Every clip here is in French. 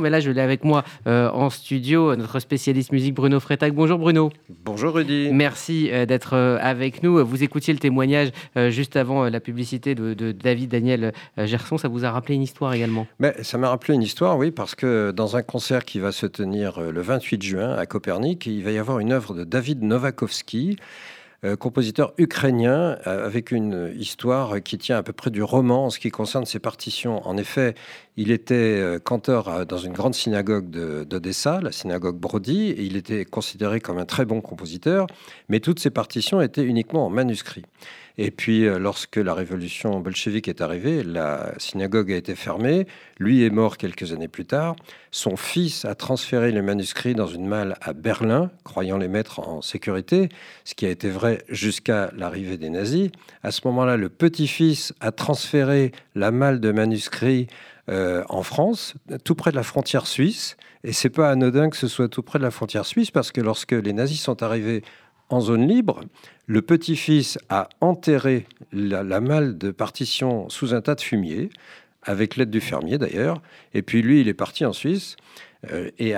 mais là je l'ai avec moi en studio, notre spécialiste musique Bruno Freitag. Bonjour Bruno. Bonjour Rudy. Merci d'être avec nous. Vous écoutiez le témoignage juste avant la publicité de, de David Daniel Gerson. Ça vous a rappelé une histoire également? Mais Ça m'a rappelé une histoire, oui, parce que dans un concert qui va se tenir le 28 juin à Copernic, il va y avoir une œuvre de David Novakovsky. Euh, compositeur ukrainien euh, avec une histoire qui tient à peu près du roman en ce qui concerne ses partitions. En effet, il était euh, canteur dans une grande synagogue d'Odessa, la synagogue Brody, et il était considéré comme un très bon compositeur, mais toutes ses partitions étaient uniquement en manuscrit. Et puis, euh, lorsque la révolution bolchevique est arrivée, la synagogue a été fermée. Lui est mort quelques années plus tard. Son fils a transféré les manuscrits dans une malle à Berlin, croyant les mettre en sécurité, ce qui a été vrai jusqu'à l'arrivée des nazis. À ce moment-là, le petit-fils a transféré la malle de manuscrits euh, en France, tout près de la frontière suisse. Et c'est pas anodin que ce soit tout près de la frontière suisse, parce que lorsque les nazis sont arrivés en zone libre, le petit-fils a enterré la, malle de partition sous un tas de fumier, avec l'aide du fermier d'ailleurs, et puis lui, il est parti en Suisse, euh, et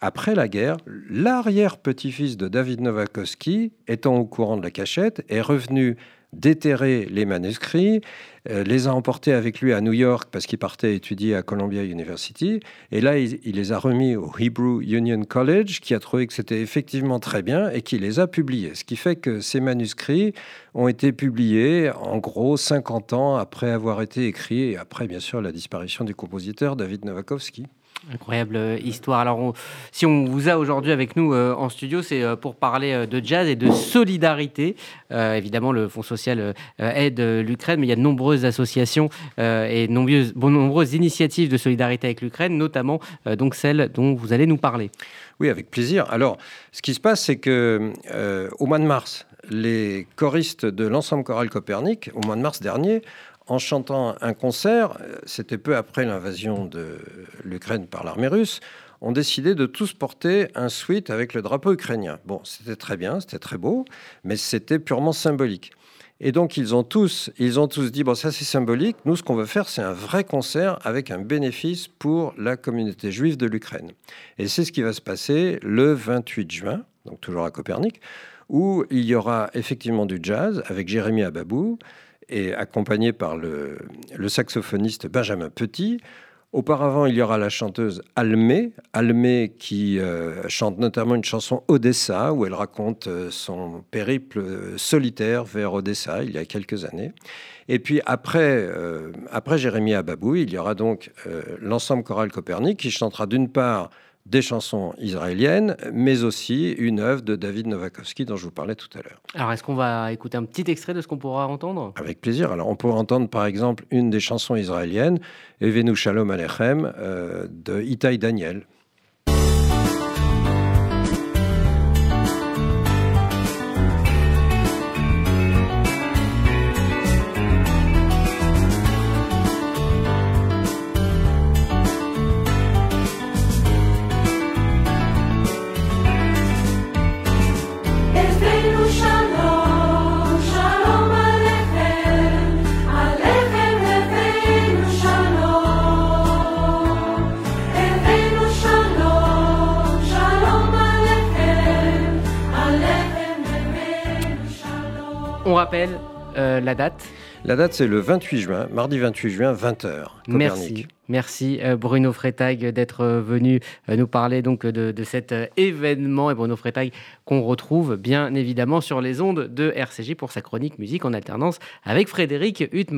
après la guerre, l'arrière-petit-fils de David Nowakowski, étant au courant de la cachette, est revenu déterrer les manuscrits, euh, les a emportés avec lui à New York parce qu'il partait étudier à Columbia University. Et là, il, les a remis au Hebrew Union College, qui a trouvé que c'était effectivement très bien et qui les a publiés. Ce qui fait que ces manuscrits ont été publiés en gros 50 ans après avoir été écrits et après, bien sûr, la disparition du compositeur David Novakovsky. Incroyable euh, histoire. Alors, si on vous a aujourd'hui avec nous euh, en studio, c'est euh, pour parler de jazz et de solidarité. évidemment, le Fonds social aide l'Ukraine, mais il y a de nombreuses associations et nombreuses, bon, nombreuses initiatives de solidarité avec l'Ukraine, notamment donc celle dont vous allez nous parler. Oui, avec plaisir. Alors, ce qui se passe, c'est que au mois de mars, les choristes de l'ensemble choral Copernic, au mois de mars dernier, en chantant un concert, c'était peu après l'invasion de l'Ukraine par l'armée russe, ont décidé de tous porter un sweat avec le drapeau ukrainien. Bon, c'était très bien, c'était très beau, mais c'était purement symbolique. Et donc ils ont tous, ils ont tous dit bon ça c'est symbolique. Nous ce qu'on veut faire c'est un vrai concert avec un bénéfice pour la communauté juive de l'Ukraine. Et c'est ce qui va se passer le 28 juin, donc toujours à Copernic, où il y aura effectivement du jazz avec Jérémy Ababou, et accompagné par le, saxophoniste Benjamin Petit. Auparavant, il y aura la chanteuse Almé, Almé qui euh, chante notamment une chanson Odessa, où elle raconte euh, son périple solitaire vers Odessa il y a quelques années. Et puis après, euh, après Jérémie Ababou, il y aura donc l'ensemble choral Copernic qui chantera d'une part des chansons israéliennes, mais aussi une œuvre de David Novakovsky dont je vous parlais tout à l'heure. Alors, est-ce qu'on va écouter un petit extrait de ce qu'on pourra entendre? Avec plaisir. Alors, on pourra entendre par exemple une des chansons israéliennes, Evenu Shalom Alechem, euh, de Itai Daniel. On rappelle euh, la date La date, c'est le 28 juin, mardi 28 juin, 20h. Merci. Merci euh, Bruno Freitag d'être euh, venu nous parler donc de, cet événement et Bruno Freitag qu'on retrouve bien évidemment sur les ondes de RCJ pour sa chronique musique en alternance avec Frédéric Huttman.